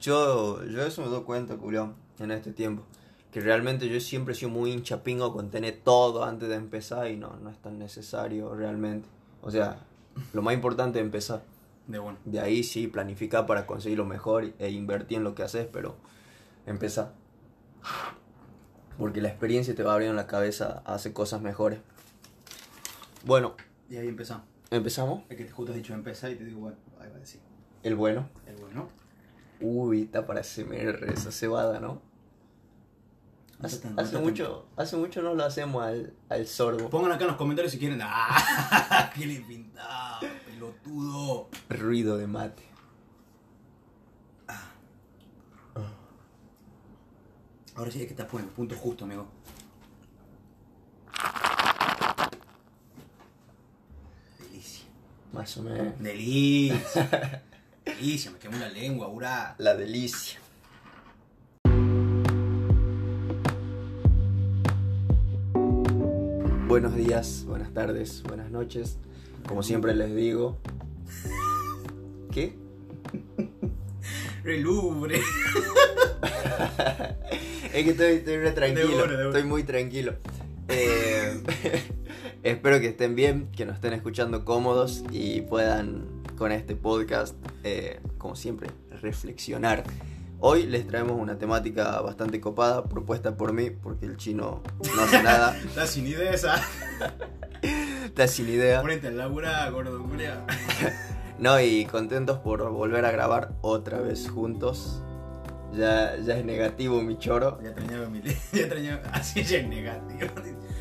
Yo, yo eso me doy cuenta, culión, en este tiempo. Que realmente yo siempre he sido muy hincha pingo con tener todo antes de empezar y no, no es tan necesario realmente. O sea, lo más importante es empezar. De bueno. De ahí sí, planificar para conseguir lo mejor e invertir en lo que haces, pero empezar. Porque la experiencia te va abriendo la cabeza a hacer cosas mejores. Bueno, Y ahí empezamos. empezamos. Es que te justo has dicho empezar y te digo, bueno, ahí va a decir. El bueno. El bueno. Uy, está para SMR esa cebada, ¿no? Hace, no mucho, hace mucho no lo hacemos al, al sordo. Pongan acá en los comentarios si quieren. ¡Ah! ¡Qué le pintado! ¡Pelotudo! Ruido de mate. Ahora sí es que estás poniendo el punto justo, amigo. Delicia. Más o menos. Delicia. Delicia, me quemó la lengua, ura. La delicia. Buenos días, buenas tardes, buenas noches. Como siempre les digo. ¿Qué? Relubre. Es que estoy, estoy re tranquilo. De de. Estoy muy tranquilo. Eh, espero que estén bien, que nos estén escuchando cómodos y puedan con este podcast, eh, como siempre, reflexionar. Hoy les traemos una temática bastante copada, propuesta por mí, porque el chino no hace nada, Estás sin idea esa. está sin idea. Ponete al labura, gordo. No, y contentos por volver a grabar otra vez juntos. Ya, ya es negativo mi choro, Ya extrañaba mi Ya extrañaba. Así ya es negativo.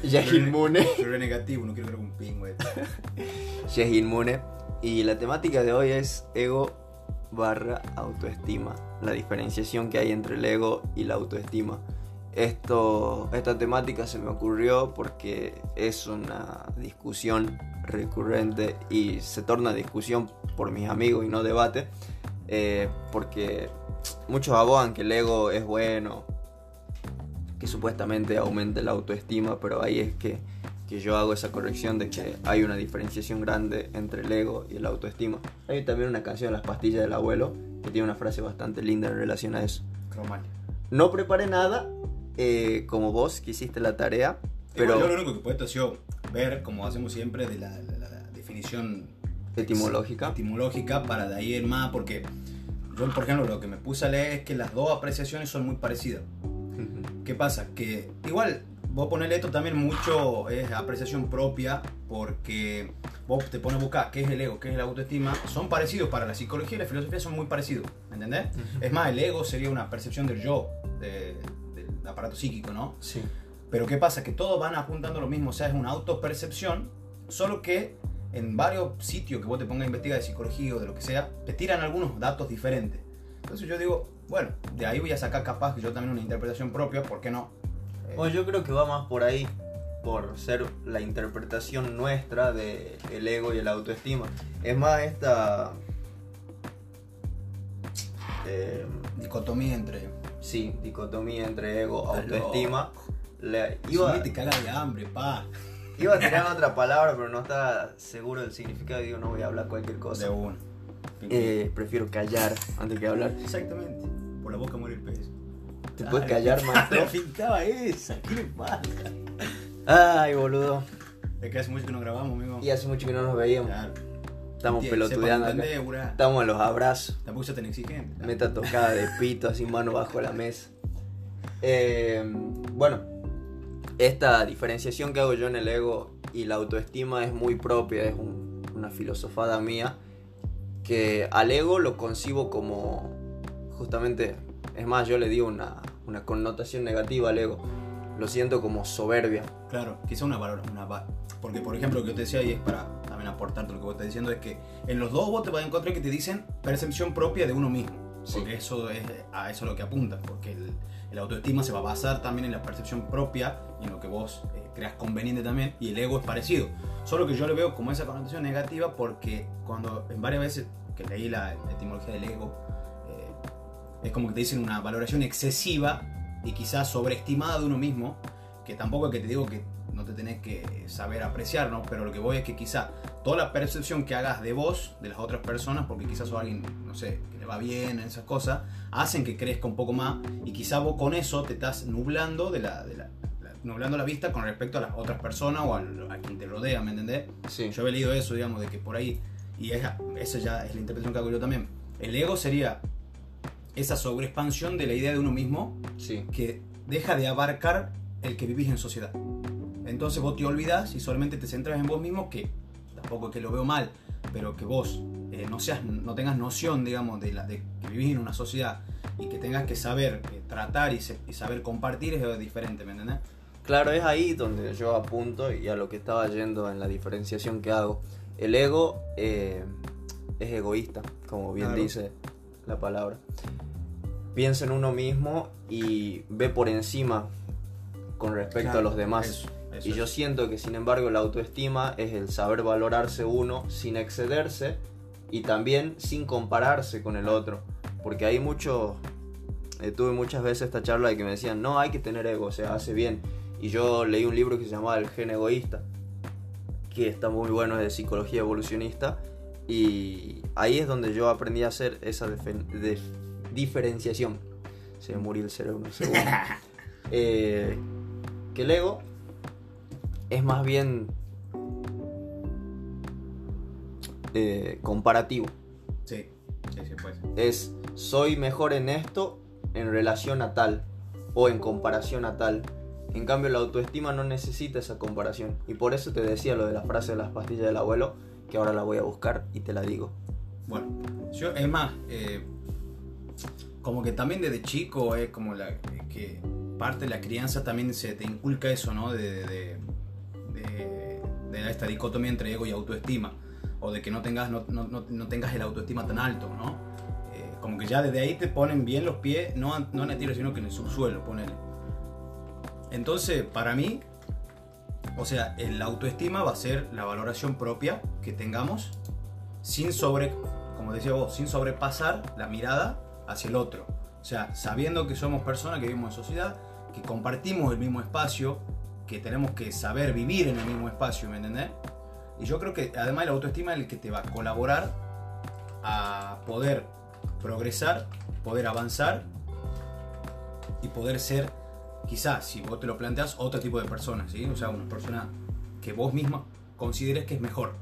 ya es inmune. Era negativo, no quiero ver un ping, güey. ya es inmune. Y la temática de hoy es ego barra autoestima. La diferenciación que hay entre el ego y la autoestima. Esto, esta temática se me ocurrió porque es una discusión recurrente y se torna discusión por mis amigos y no debate. eh, porque muchos abogan que el ego es bueno, que supuestamente aumente la autoestima, pero ahí es que, que yo hago esa corrección de que hay una diferenciación grande entre el ego y la autoestima. Hay también una canción, Las pastillas del abuelo, que tiene una frase bastante linda en relación a eso. Cromal. No preparé nada, eh, como vos que hiciste la tarea, Pero pero yo lo único que puedo ha sido ver, como hacemos siempre, de la, la- la definición etimológica. etimológica para de ahí en más, porque yo, por ejemplo, lo que me puse a leer es que las dos apreciaciones son muy parecidas. ¿Qué pasa? Que igual vos ponerle esto también mucho es apreciación propia porque vos te pones a buscar qué es el ego, qué es la autoestima. Son parecidos para la psicología y la filosofía son muy parecidos, ¿me entendés? Ujú. Es más, el ego sería una percepción del yo, de- del aparato psíquico, ¿no? Sí. Pero ¿qué pasa? Que todos van apuntando lo mismo, o sea, es una autopercepción, solo que en varios sitios que vos te pongas a investigar de psicología o de lo que sea, te tiran algunos datos diferentes. Entonces yo digo, bueno, de ahí voy a sacar capaz que yo también una interpretación propia, ¿por qué no? Bueno, yo creo que va más por ahí, por ser la interpretación nuestra de el ego y el autoestima. Es más esta... eh, dicotomía entre... sí, dicotomía entre ego, autoestima. Le- Iba... cagas de hambre, pa. iba a tirar otra palabra, pero no estaba seguro del significado. Digo, no voy a hablar cualquier De cosa. uno. Eh, prefiero callar antes que hablar. Exactamente. Por la boca muere el pez. ¿Te puedes callar, maestro? Le pintaba esa, ¿qué le pasa? Ay, boludo. Es que hace mucho que no grabamos, amigo. Y hace mucho que no nos veíamos. Claro. Estamos Enti- pelotudeando acá. entender. Estamos en los abrazos. Tampoco sos tan exigente. Meta tocada de pito, así mano bajo la mesa. Eh, bueno, esta diferenciación que hago yo en el ego y la autoestima es muy propia, es un- una filosofada mía. Que al ego lo concibo como, justamente, es más, yo le digo una, una connotación negativa al ego. Lo siento como soberbia. Claro, quizá una valor, una porque por ejemplo lo que yo te decía y es para también aportarte lo que vos estás diciendo es que en los dos vos te vas a encontrar que te dicen percepción propia de uno mismo, Sí. porque eso es a eso es lo que apunta, porque el, el autoestima se va a basar también en la percepción propia y en lo que vos eh, creas conveniente también y el ego es parecido, solo que yo le veo como esa connotación negativa porque cuando en varias veces que leí la, etimología del ego es como que te dicen una valoración excesiva y quizás sobreestimada de uno mismo, que tampoco es que te digo que no te tenés que saber apreciar, ¿no? Pero lo que voy es que quizá toda la percepción que hagas de vos, de las otras personas, porque quizás sos alguien, no sé, que le va bien, esas cosas, hacen que crezca un poco más y quizá vos con eso te estás nublando de la, de la, la- nublando la vista con respecto a las otras personas o al- a quien te rodea, ¿me entendés? Sí. Yo he leído eso, digamos, de que por ahí, y es, esa ya es la interpretación que hago yo también, el ego sería esa sobreexpansión de la idea de uno mismo Sí. que deja de abarcar el que vivís en sociedad. Entonces vos te olvidas y solamente te centras en vos mismo, que tampoco es que lo veo mal, pero que vos eh, no, seas, no tengas noción, digamos, de, la, de que vivís en una sociedad y que tengas que saber eh, tratar y, se- y saber compartir es diferente, ¿me entendés? Claro, es ahí donde yo apunto y a lo que estaba yendo en la diferenciación que hago. El ego eh, es egoísta, como bien Claro. dice la palabra. Piensa en uno mismo y ve por encima con respecto Claro, a los demás. eso, eso y yo siento que sin embargo la autoestima es el saber valorarse uno sin excederse y también sin compararse con el otro. Porque hay mucho, eh, tuve muchas veces esta charla de que me decían, no, hay que tener ego, o sea, hace bien. Y yo leí un libro que se llamaba El gen egoísta, que está muy bueno, es de psicología evolucionista. Y ahí es donde yo aprendí a hacer esa defen- de- diferenciación. Se me murió el cerebro un segundo. Eh, que el ego es más bien eh, comparativo. Sí, sí, sí, pues. Es soy mejor en esto en relación a tal o en comparación a tal. En cambio la autoestima no necesita esa comparación. Y por eso te decía lo de la frase de las pastillas del abuelo, que ahora la voy a buscar y te la digo. Bueno, yo, es más, eh, como que también desde chico es como la que parte de la crianza también se te inculca eso, ¿no? De, de, de- de esta dicotomía entre ego y autoestima. O de que no tengas, no, no- no- no tengas el autoestima tan alto, ¿no? Eh, como que ya desde ahí te ponen bien los pies, no, no en el tiro, sino que en el subsuelo, ponele. Entonces, para mí, o sea, el autoestima va a ser la valoración propia que tengamos sin sobre, como decía vos, sin sobrepasar la mirada hacia el otro. O sea, sabiendo que somos personas que vivimos en sociedad, que compartimos el mismo espacio, que tenemos que saber vivir en el mismo espacio, ¿me entendés? Y yo creo que además la autoestima es el que te va a colaborar a poder progresar, poder avanzar y poder ser, quizás, si vos te lo planteas, otro tipo de persona, ¿sí? O sea, una persona que vos misma consideres que es mejor.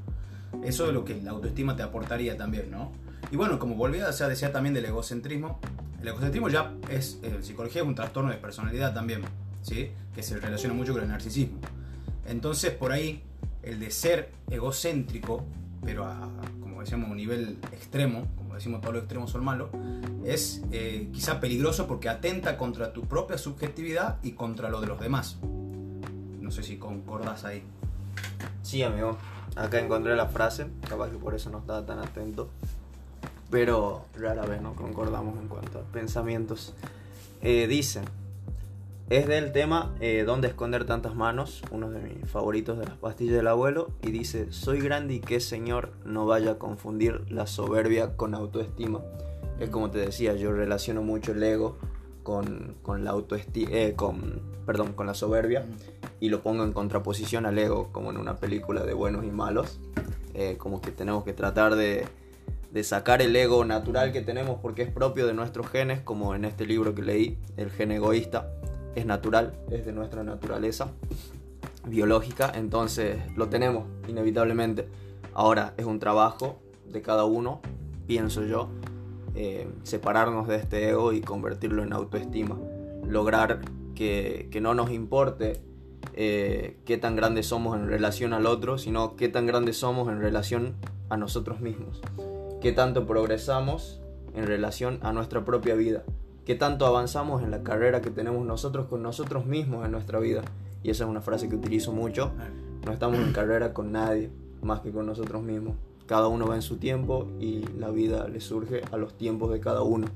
Eso es lo que la autoestima te aportaría también, ¿no? Y bueno, como volví a o sea, decía también del egocentrismo, el egocentrismo ya es, en psicología es un trastorno de personalidad también, ¿sí? Que se relaciona mucho con el narcisismo. Entonces, por ahí, el de ser egocéntrico, pero a, como decíamos, a un nivel extremo, como decimos todos los extremos son malos, es eh, quizá peligroso porque atenta contra tu propia subjetividad y contra lo de los demás. No sé si concordás ahí. Sí, amigo. Acá encontré la frase, capaz que por eso no estaba tan atento. Pero rara vez no concordamos en cuanto a pensamientos. Eh, dice, es del tema eh, ¿Dónde esconder tantas manos? Uno de mis favoritos de las pastillas del abuelo. Y dice, soy grande y que señor no vaya a confundir la soberbia con autoestima. Es como te decía, yo relaciono mucho el ego con, con la autoestima, con, perdón, con la soberbia y lo pongo en contraposición al ego, como en una película de buenos y malos. Eh, como que tenemos que tratar de, de sacar el ego natural que tenemos porque es propio de nuestros genes, como en este libro que leí, el gen egoísta, es natural, es de nuestra naturaleza biológica, entonces lo tenemos inevitablemente. Ahora es un trabajo de cada uno, pienso yo, eh, separarnos de este ego y convertirlo en autoestima. Lograr que, que no nos importe eh, qué tan grandes somos en relación al otro, sino qué tan grandes somos en relación a nosotros mismos. Qué tanto progresamos en relación a nuestra propia vida. Qué tanto avanzamos en la carrera que tenemos nosotros con nosotros mismos en nuestra vida. Y esa es una frase que utilizo mucho. No estamos en carrera con nadie más que con nosotros mismos. Cada uno va en su tiempo y la vida le surge a los tiempos de cada uno.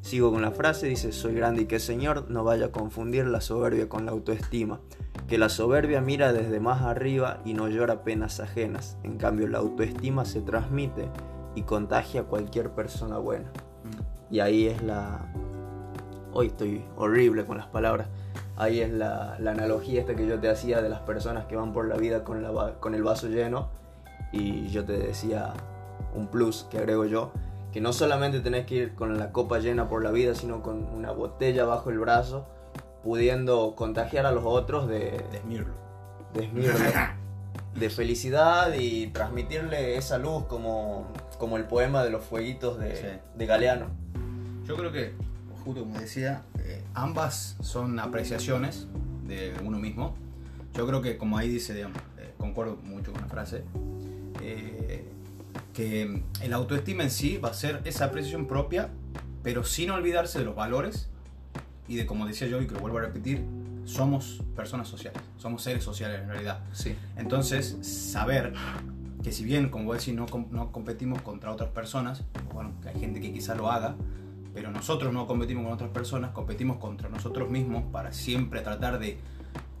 Sigo con la frase, dice, soy grande y que Señor no vaya a confundir la soberbia con la autoestima, que la soberbia mira desde más arriba y no llora penas ajenas, en cambio la autoestima se transmite y contagia a cualquier persona buena. Y ahí es la... Hoy estoy horrible con las palabras. Ahí es la, la analogía esta que yo te hacía de las personas que van por la vida con, la, con el vaso lleno y yo te decía un plus que agrego yo, que no solamente tenés que ir con la copa llena por la vida, sino con una botella bajo el brazo, pudiendo contagiar a los otros de, Desmirlo. de esmirlo, de felicidad y transmitirle esa luz como, como el poema de los fueguitos de, Sí. de Galeano. Yo creo que, justo como decía, eh, ambas son apreciaciones de uno mismo. Yo creo que, como ahí dice, digamos, eh, concuerdo mucho con la frase, eh, que el autoestima en sí va a ser esa apreciación propia, pero sin olvidarse de los valores y de, como decía yo y que lo vuelvo a repetir, somos personas sociales, somos seres sociales en realidad. Sí. Entonces, saber que si bien, como decís, no, no competimos contra otras personas, bueno, que hay gente que quizá lo haga, pero nosotros no competimos con otras personas, competimos contra nosotros mismos para siempre tratar de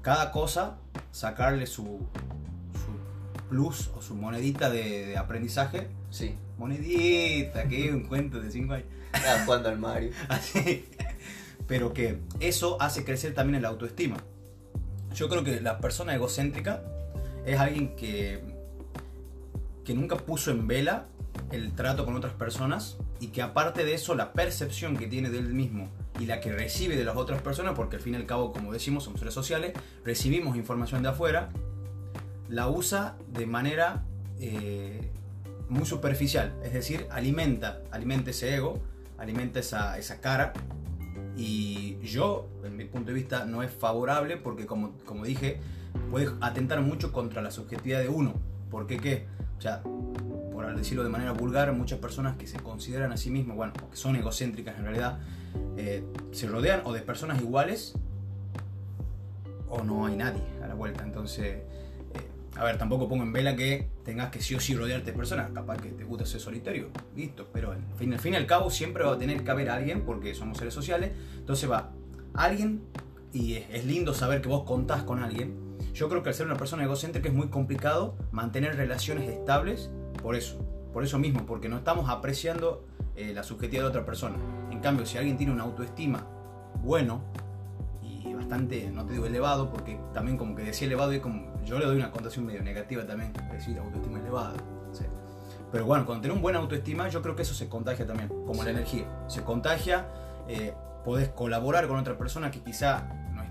cada cosa sacarle su, su plus o su monedita de, de aprendizaje. Sí. Monedita, que es un cuento de 5 años. Estaba jugando al Mario. Así. Pero que eso hace crecer también el autoestima. Yo creo que la persona egocéntrica es alguien que, que nunca puso en vela el trato con otras personas y que aparte de eso la percepción que tiene de él mismo y la que recibe de las otras personas, porque al fin y al cabo, como decimos, somos seres sociales, recibimos información de afuera, la usa de manera eh, muy superficial, es decir, alimenta, alimenta ese ego, alimenta esa, esa cara y yo, en mi punto de vista, no es favorable porque, como, como dije, puede atentar mucho contra la subjetividad de uno. ¿Por qué qué? O sea, por decirlo de manera vulgar, muchas personas que se consideran a sí mismas, bueno, que son egocéntricas en realidad, eh, se rodean o de personas iguales o no hay nadie a la vuelta. Entonces, eh, a ver, tampoco pongo en vela que tengas que sí o sí rodearte de personas. Capaz que te gusta ser solitario, listo. Pero en fin, al fin y al cabo siempre va a tener que haber alguien porque somos seres sociales. Entonces va alguien y es, es lindo saber que vos contás con alguien. Yo creo que al ser una persona egocéntrica es muy complicado mantener relaciones estables por eso. Por eso mismo, porque no estamos apreciando eh, la subjetividad de otra persona. En cambio, si alguien tiene una autoestima bueno, y bastante, no te digo elevado, porque también como que decía elevado y como yo le doy una connotación medio negativa también, decir autoestima elevada. sí. Pero bueno, cuando tenés un buen autoestima, yo creo que eso se contagia también, como la Sí. energía. Se contagia, eh, podés colaborar con otra persona que quizá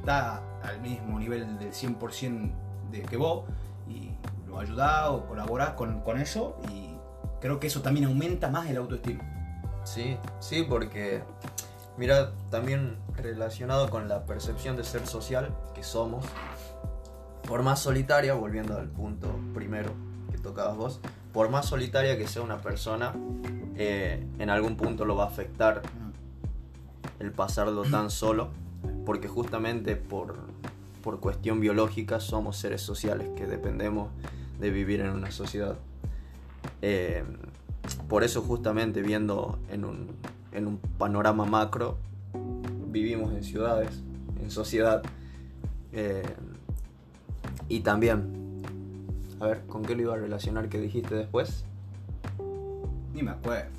está al mismo nivel del 100% de que vos, y lo ayudás o colaborás con, con eso, y creo que eso también aumenta más el autoestima. Sí, sí, porque mira, también relacionado con la percepción de ser social que somos, por más solitaria, volviendo al punto primero que tocabas vos, por más solitaria que sea una persona, eh, en algún punto lo va a afectar el pasarlo tan solo, porque justamente por, por cuestión biológica somos seres sociales que dependemos de vivir en una sociedad. Eh, por eso justamente viendo en un, en un panorama macro, vivimos en ciudades, en sociedad. eh, y también, a ver, ¿con qué lo iba a relacionar que dijiste después? Ni me acuerdo.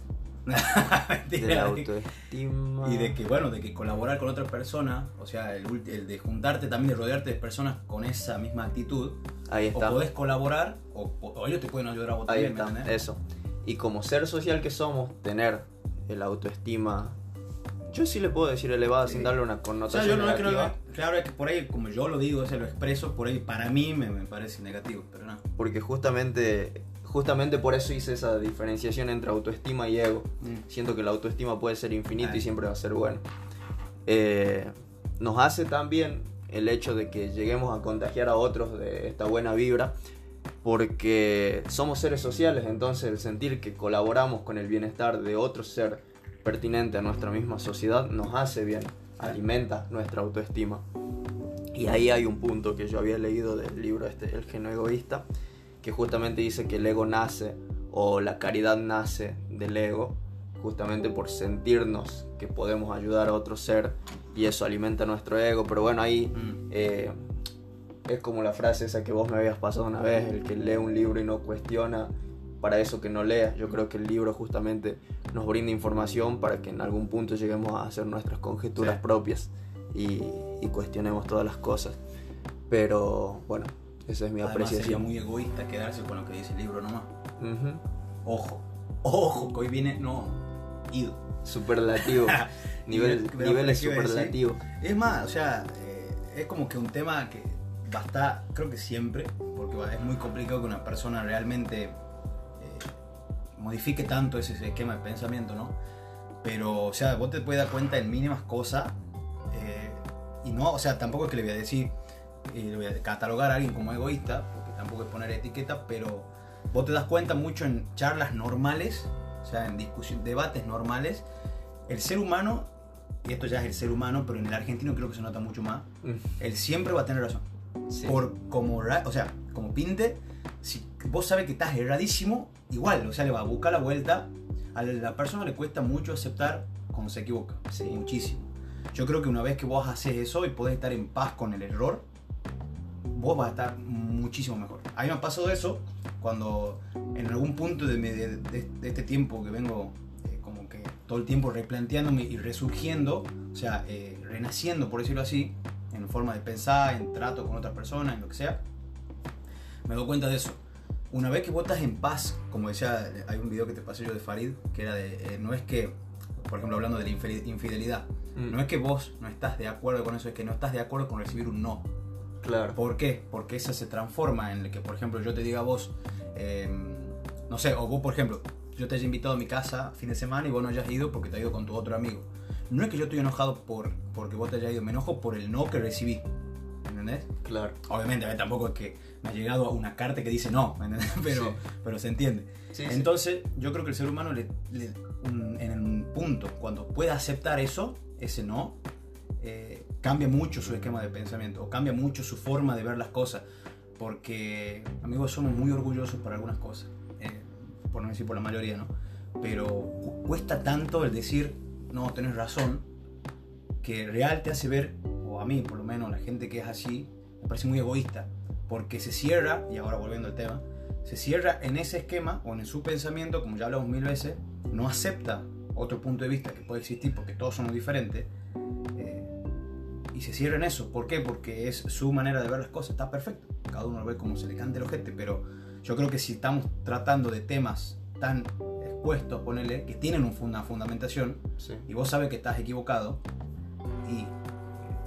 De la autoestima. Y de que, bueno, de que colaborar con otra persona, o sea, el, el de juntarte también, de rodearte de personas con esa misma actitud, Ahí o está. podés colaborar, o, o ellos te pueden ayudar a vos Ahí ¿me está, entendés? eso. Y como ser social que somos, tener el autoestima, yo sí le puedo decir elevada Sí. sin darle una O sea, connotación yo no negativa, claro, es que por ahí, como yo lo digo, se lo expreso, por ahí para mí me, me parece negativo, pero no. porque justamente, justamente por eso hice esa diferenciación entre autoestima y ego. Siento que la autoestima puede ser infinita y siempre va a ser bueno. Eh, nos hace también el hecho de que lleguemos a contagiar a otros de esta buena vibra, porque somos seres sociales, entonces el sentir que colaboramos con el bienestar de otro ser pertinente a nuestra misma sociedad nos hace bien, alimenta nuestra autoestima. Y ahí hay un punto que yo había leído del libro este, El genio egoísta, que justamente dice que el ego nace o la caridad nace del ego, justamente por sentirnos que podemos ayudar a otro ser y eso alimenta nuestro ego. Pero bueno, ahí Mm. eh, es como la frase esa que vos me habías pasado una vez, el que lee un libro y no cuestiona, para eso que no lea. Yo creo que el libro justamente nos brinda información para que en algún punto lleguemos a hacer nuestras conjeturas Sí. propias y, y cuestionemos todas las cosas. Pero bueno, esa es mi Además sería apreciación. muy egoísta quedarse con lo que dice el libro nomás. Ujú. Ojo, ojo, que hoy viene, no, ido. Superlativo. Nivel, Nivel- niveles superlativos. Es más, o sea, eh, es como que un tema que va a estar, creo que siempre, porque es muy complicado que una persona realmente eh, modifique tanto ese esquema de pensamiento, ¿no? Pero, o sea, vos te puedes dar cuenta en mínimas cosas eh, y no, o sea, tampoco es que le voy a decir, y voy a catalogar a alguien como egoísta, porque tampoco es poner etiqueta, pero vos te das cuenta mucho en charlas normales, o sea, en discusión, debates normales, el ser humano, y esto ya es el ser humano, pero en el argentino creo que se nota mucho más, Mm, él siempre va a tener razón. sí. Por como, o sea, como pinte, si vos sabes que estás erradísimo, igual, o sea, le va a buscar la vuelta. A la persona le cuesta mucho aceptar cuando se equivoca, Sí. muchísimo. Yo creo que una vez que vos haces eso y podés estar en paz con el error, vos vas a estar muchísimo mejor. A mí me ha pasado eso cuando en algún punto de, mi- de- de- de este tiempo que vengo eh, como que todo el tiempo replanteándome y resurgiendo, o sea, eh, renaciendo, por decirlo así, en forma de pensar, en trato con otras personas, en lo que sea, me doy cuenta de eso. Una vez que vos estás en paz, como decía, hay un video que te pasé yo de Farid, que era de, eh, no es que, por ejemplo, hablando de la infidelidad, Mm, no es que vos no estás de acuerdo con eso, es que no estás de acuerdo con recibir un no. Claro. ¿Por qué? Porque eso se transforma en el que, por ejemplo, yo te diga a vos, eh, no sé, o vos, por ejemplo, yo te haya invitado a mi casa fin de semana y vos no hayas ido porque te has ido con tu otro amigo. No es que yo estoy enojado por, porque vos te hayas ido, me enojo por el no que recibí. ¿Entendés? Claro. Obviamente, a ver, tampoco es que me ha llegado una carta que dice no, ¿me entendés? Pero, Sí. pero se entiende. Sí, sí. Entonces, yo creo que el ser humano le- le- un- en un punto, cuando pueda aceptar eso, ese no, eh, cambia mucho su esquema de pensamiento o cambia mucho su forma de ver las cosas. Porque, amigos, somos muy orgullosos por algunas cosas, eh, por no decir por la mayoría, ¿no? Pero cu- cuesta tanto el decir, no, tenés razón, que real te hace ver, o a mí por lo menos, la gente que es así, me parece muy egoísta. Porque se cierra, y ahora volviendo al tema, se cierra en ese esquema o en su pensamiento, como ya hablamos mil veces, no acepta otro punto de vista que puede existir porque todos somos diferentes. Y se cierra en eso. ¿Por qué? Porque es su manera de ver las cosas. Está perfecto. Cada uno lo ve como se le cante el ojete. Pero yo creo que si estamos tratando de temas tan expuestos, ponele, que tienen una fundamentación, Sí. y vos sabes que estás equivocado y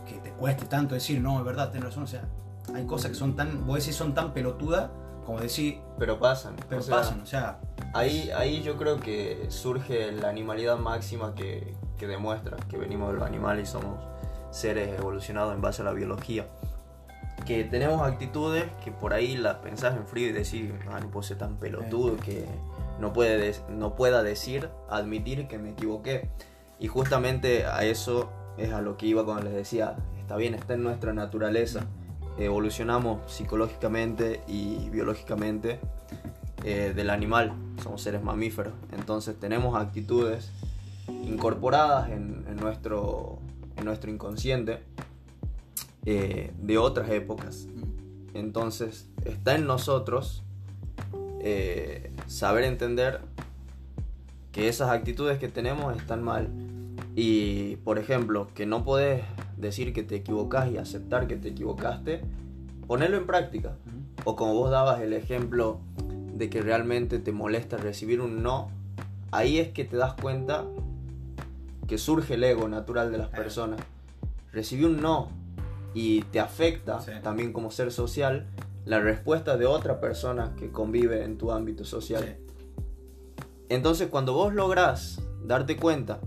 que te cueste tanto decir, no, es verdad, tenés razón. O sea, hay cosas que son tan, vos decís, son tan pelotudas como decir, Pero pasan. pero o sea, pasan. O sea, Ahí, ahí yo creo que surge la animalidad máxima que, que demuestra que venimos de los animales y somos seres evolucionados en base a la biología. Que tenemos actitudes que por ahí las pensás en frío y decís, ah, no puedo ser tan pelotudo que no, puede no pueda decir, admitir que me equivoqué. Y justamente a eso es a lo que iba cuando les decía, está bien, está en nuestra naturaleza. Evolucionamos psicológicamente y biológicamente eh, del animal, somos seres mamíferos, entonces tenemos actitudes incorporadas en, en nuestro, en nuestro inconsciente eh, de otras épocas. Entonces está en nosotros eh, saber entender que esas actitudes que tenemos están mal. Y, por ejemplo, que no podés decir que te equivocás y aceptar que te equivocaste, ponerlo en práctica. O como vos dabas el ejemplo de que realmente te molesta recibir un no, ahí es que te das cuenta que surge el ego natural de las personas. Recibí un no y te afecta Sí. también como ser social la respuesta de otra persona que convive en tu ámbito social. sí. Entonces cuando vos lográs darte cuenta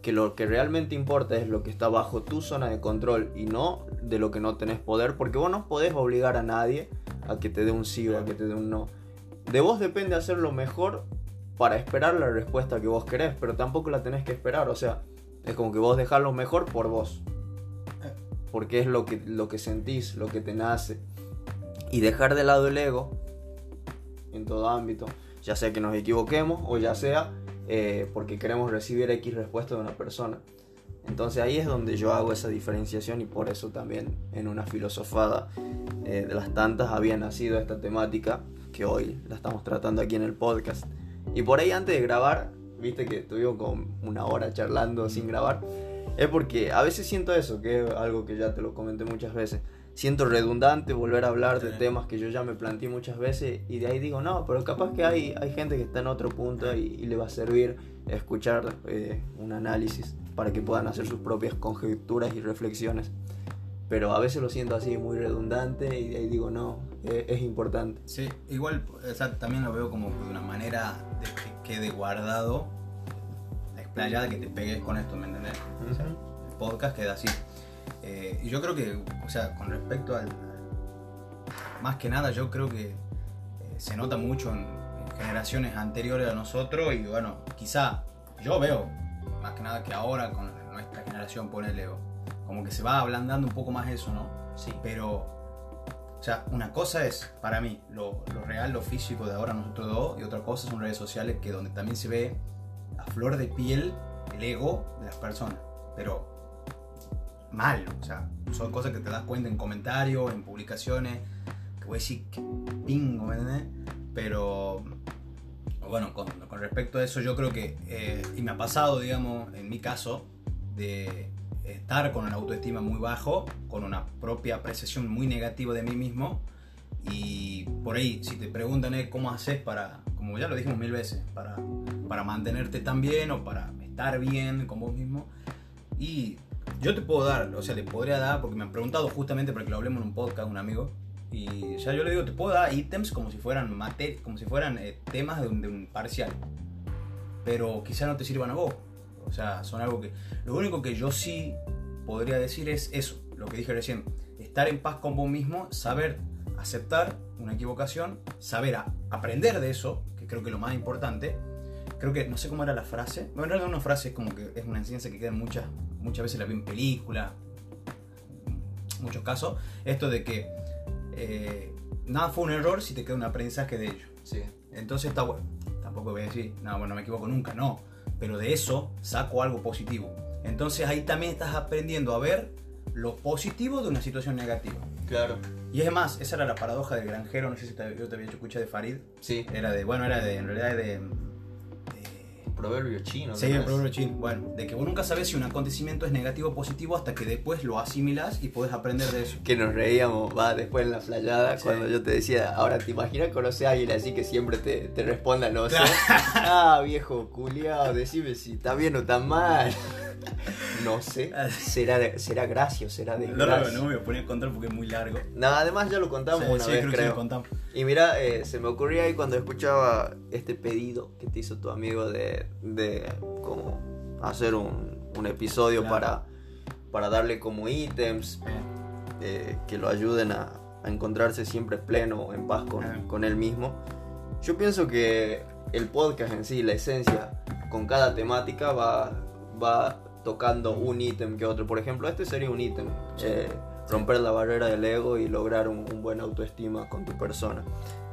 que lo que realmente importa es lo que está bajo tu zona de control y no de lo que no tenés poder, porque vos no podés obligar a nadie a que te dé un sí o a que te dé un no. De vos depende hacer lo mejor para esperar la respuesta que vos querés, pero tampoco la tenés que esperar, o sea, es como que vos dejás mejor por vos. Porque es lo que, lo que sentís, lo que te nace. Y dejar de lado el ego en todo ámbito, ya sea que nos equivoquemos o ya sea eh, porque queremos recibir X respuesta de una persona. Entonces ahí es donde yo hago esa diferenciación y por eso también en una filosofada eh, de las tantas había nacido esta temática que hoy la estamos tratando aquí en el podcast. Y por ahí antes de grabar, viste que estuvimos como una hora charlando sin grabar, es porque a veces siento eso, que es algo que ya te lo comenté muchas veces. siento redundante volver a hablar de temas que yo ya me planteé muchas veces y de ahí digo, no, pero capaz que hay, hay gente que está en otro punto y, y le va a servir escuchar eh, un análisis para que puedan hacer sus propias conjeturas y reflexiones. Pero a veces lo siento así muy redundante y ahí digo, no, eh, es importante. Sí, igual o sea, también lo veo como de una manera de que quede guardado, explayada, que te pegues con esto, ¿me entendés? O sea, el podcast queda así. Eh, y yo creo que, o sea, con respecto al... Más que nada, yo creo que eh, se nota mucho en, en generaciones anteriores a nosotros y bueno, quizá yo veo, más que nada que ahora con nuestra generación, ponele, como que se va ablandando un poco más eso, ¿no? Sí. Pero, o sea, una cosa es para mí lo, lo real, lo físico de ahora nosotros dos, y otra cosa son redes sociales que donde también se ve a flor de piel el ego de las personas. Pero mal, o sea, son cosas que te das cuenta en comentarios, en publicaciones, que voy a decir que pingo, ¿me entendés? Pero, bueno, con, con respecto a eso, yo creo que, eh, y me ha pasado, digamos, en mi caso, de estar con una autoestima muy bajo, con una propia apreciación muy negativa de mí mismo, y por ahí, si te preguntan eh, cómo haces para, como ya lo dijimos mil veces, para, para mantenerte tan bien o para estar bien con vos mismo, y yo te puedo dar, o sea, le podría dar, porque me han preguntado justamente para que lo hablemos en un podcast, un amigo, y ya yo le digo, te puedo dar ítems como si fueran mate, como si fueran eh, temas de un, de un parcial, pero quizá no te sirvan a vos. O sea, son algo que... Lo único que yo sí podría decir es eso, lo que dije recién, estar en paz con vos mismo, saber aceptar una equivocación, saber a- aprender de eso, que creo que es lo más importante. Creo que, no sé cómo era la frase, bueno, en realidad una frase es como que es una enseñanza que queda en muchas, muchas veces la vi en películas, muchos casos, esto de que eh, nada fue un error si te queda un aprendizaje de ello. Sí. Entonces está bueno. Tampoco voy a decir, no, bueno, me equivoco nunca, no. Pero de eso saco algo positivo. Entonces ahí también estás aprendiendo a ver lo positivo de una situación negativa. Claro. Y es más, esa era la paradoja del granjero, no sé si te, yo te había hecho escuchar de Farid. Sí. Era de, bueno, era de, en realidad de... de Proverbio chino. Sí, ¿no el proverbio chino. Bueno, de que vos nunca sabes si un acontecimiento es negativo o positivo hasta que después lo asimilas y puedes aprender de eso. que nos reíamos, va, después en la playada, Sí. cuando yo te decía, ahora te imaginas conocer a alguien así que siempre te, te responda, no sé. Ah, viejo culiao, decime si está bien o está mal. No sé, será, de- será gracia o será No, no, no me voy a poner a contar porque es muy largo. No, además ya lo contamos Sí, una sí, vez, creo que lo contamos. Y mira, eh, se me ocurría ahí cuando escuchaba este pedido que te hizo tu amigo de, de como hacer un, un episodio Claro. para, para darle como ítems, Eh, eh, que lo ayuden a, a encontrarse siempre pleno, en paz con, con él mismo. Yo pienso que el podcast en sí, la esencia, con cada temática va, va tocando un ítem que otro. Por ejemplo, este sería un ítem. Sí. eh, romper la barrera del ego y lograr un, un buen autoestima con tu persona.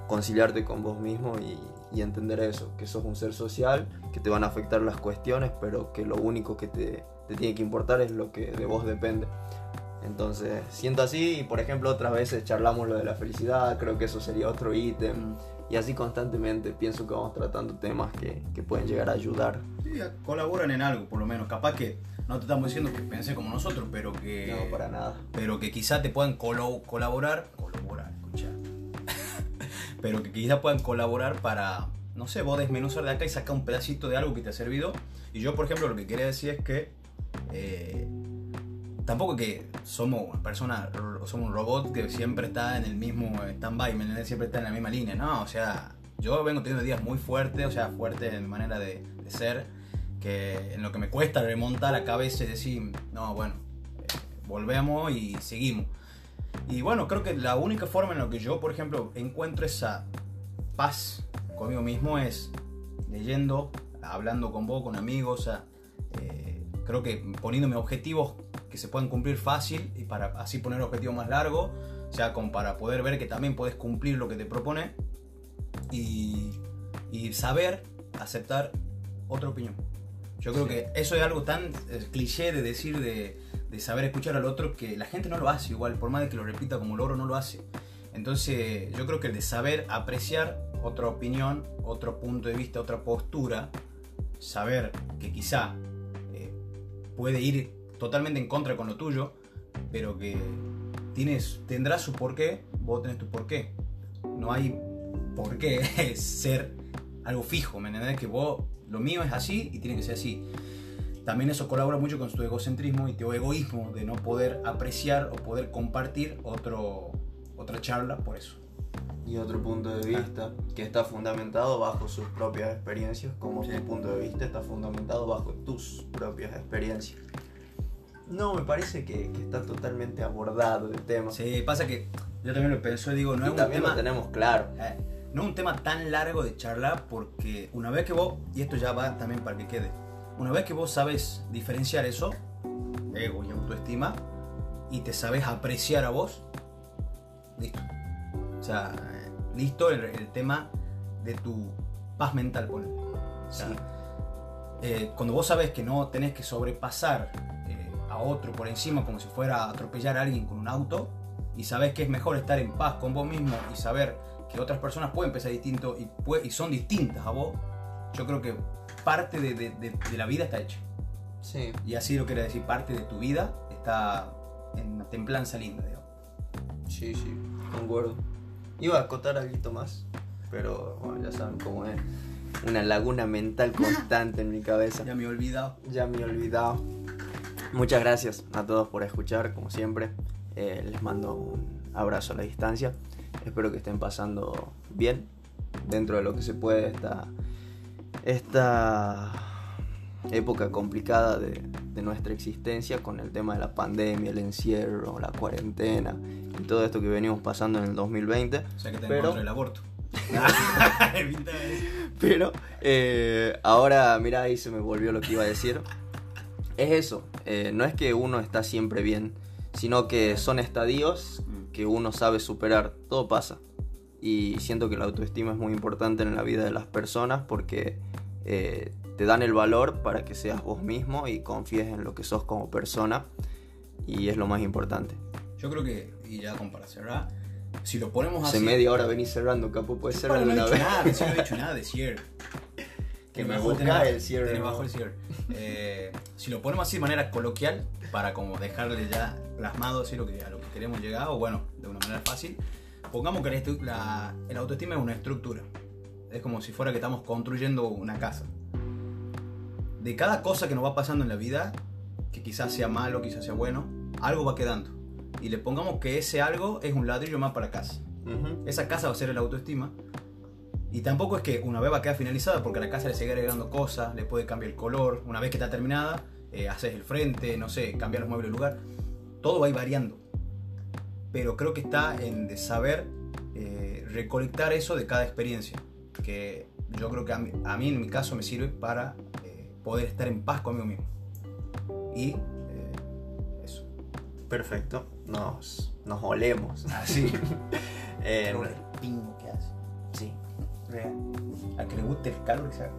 Conciliarte con vos mismo y, y entender eso, que sos un ser social, que te van a afectar las cuestiones, pero que lo único que te, te tiene que importar es lo que de vos depende. Entonces, siento así y por ejemplo otras veces charlamos lo de la felicidad, creo que eso sería otro ítem. mm. Y así constantemente pienso que vamos tratando temas que, que pueden llegar a ayudar. Sí, colaboran en algo, por lo menos. Capaz que no te estamos diciendo que pensé como nosotros, pero que. No, para nada. Pero que quizá te puedan colo- colaborar. Colaborar, escucha. pero que quizá puedan colaborar para. No sé, vos desmenuzar de acá y sacar un pedacito de algo que te ha servido. Y yo, por ejemplo, lo que quería decir es que. eh, tampoco que somos una persona, somos un robot que siempre está en el mismo stand-by, siempre está en la misma línea, ¿no? O sea, yo vengo teniendo días muy fuertes, o sea, fuertes en mi manera de, de ser, que en lo que me cuesta remontar acá a veces decir, no, bueno, volvemos y seguimos. Y bueno, creo que la única forma en la que yo, por ejemplo, encuentro esa paz conmigo mismo es leyendo, hablando con vos, con amigos, o sea, eh, creo que poniéndome objetivos que se puedan cumplir fácil y para así poner objetivos más largos, o sea, como para poder ver que también puedes cumplir lo que te propone y, y saber aceptar otra opinión. Yo creo Sí. que eso es algo tan eh, cliché de decir, de, de saber escuchar al otro, que la gente no lo hace igual, por más de que lo repita como loro, no lo hace. Entonces, yo creo que el de saber apreciar otra opinión, otro punto de vista, otra postura, saber que quizá eh, puede ir totalmente en contra con lo tuyo, pero que tienes, tendrá su porqué, vos tenés tu porqué. No hay por qué ser algo fijo, ¿me entendés? Que vos, lo mío es así y tiene que ser así. También eso colabora mucho con tu egocentrismo y tu egoísmo de no poder apreciar o poder compartir otro, otra charla por eso. Y otro punto de vista que está fundamentado bajo sus propias experiencias, como Sí. tu punto de vista está fundamentado bajo tus propias experiencias. No, me parece que, que está totalmente abordado el tema. Sí, pasa que yo también lo pienso y digo, no y es un tema... lo tenemos claro. Eh, no es un tema tan largo de charlar porque una vez que vos, y esto ya va también para que quede, una vez que vos sabes diferenciar eso, ego y autoestima, y te sabes apreciar a vos, listo. O sea, eh, listo el, el tema de tu paz mental, ponele. O sea, Sí. eh, cuando vos sabes que no tenés que sobrepasar a otro por encima como si fuera a atropellar a alguien con un auto, y sabes que es mejor estar en paz con vos mismo y saber que otras personas pueden pensar distinto y, y son distintas a vos, yo creo que parte de, de- de- de la vida está hecha. Sí. Y así lo quería decir, parte de tu vida está en una templanza linda, digamos. Sí, sí, concuerdo. Iba a acotar algo más, pero bueno, ya saben cómo es. Una laguna mental constante en mi cabeza. Ya me he olvidado. Ya me he olvidado. Muchas gracias a todos por escuchar, como siempre. Eh, les mando un abrazo a la distancia. Espero que estén pasando bien dentro de lo que se puede esta, esta época complicada de, de nuestra existencia con el tema de la pandemia, el encierro, la cuarentena y todo esto que venimos pasando en el 2020. O sea que te Pero- contra el aborto. Pero eh, ahora, mira, ahí se me volvió lo que iba a decir. Es eso, eh, no es que uno está siempre bien, sino que son estadios que uno sabe superar. Todo pasa. Y siento que la autoestima es muy importante en la vida de las personas porque eh, te dan el valor para que seas vos mismo y confíes en lo que sos como persona. Y es lo más importante. Yo creo que, y ya como para cerrar, si lo ponemos Hace así... media hora venís cerrando, capo, puede ser Bueno, no he alguna vez. nada, no he dicho nada de cierre. Que me busca el cierre, ¿no? bajo el cierre. Eh, si lo ponemos así de manera coloquial, para como dejarle ya plasmado así lo que, a lo que queremos llegar, o bueno, de una manera fácil, pongamos que la, el autoestima es una estructura. Es como si fuera que estamos construyendo una casa. De cada cosa que nos va pasando en la vida, que quizás sea malo, quizás sea bueno, algo va quedando. Y le pongamos que ese algo es un ladrillo más para casa. Ujú. Esa casa va a ser el autoestima. Y tampoco es que una vez va a quedar finalizada, porque a la casa le sigue agregando cosas, le puede cambiar el color. Una vez que está terminada, eh, haces el frente, no sé, cambiar los muebles de lugar. Todo va a ir variando. Pero creo que está en de saber eh, recolectar eso de cada experiencia. Que yo creo que a mí, a mí, en mi caso me sirve para eh, poder estar en paz conmigo mismo. Y eh, eso. Perfecto. Nos, nos olemos. Así. Al que le guste el calor que se haga.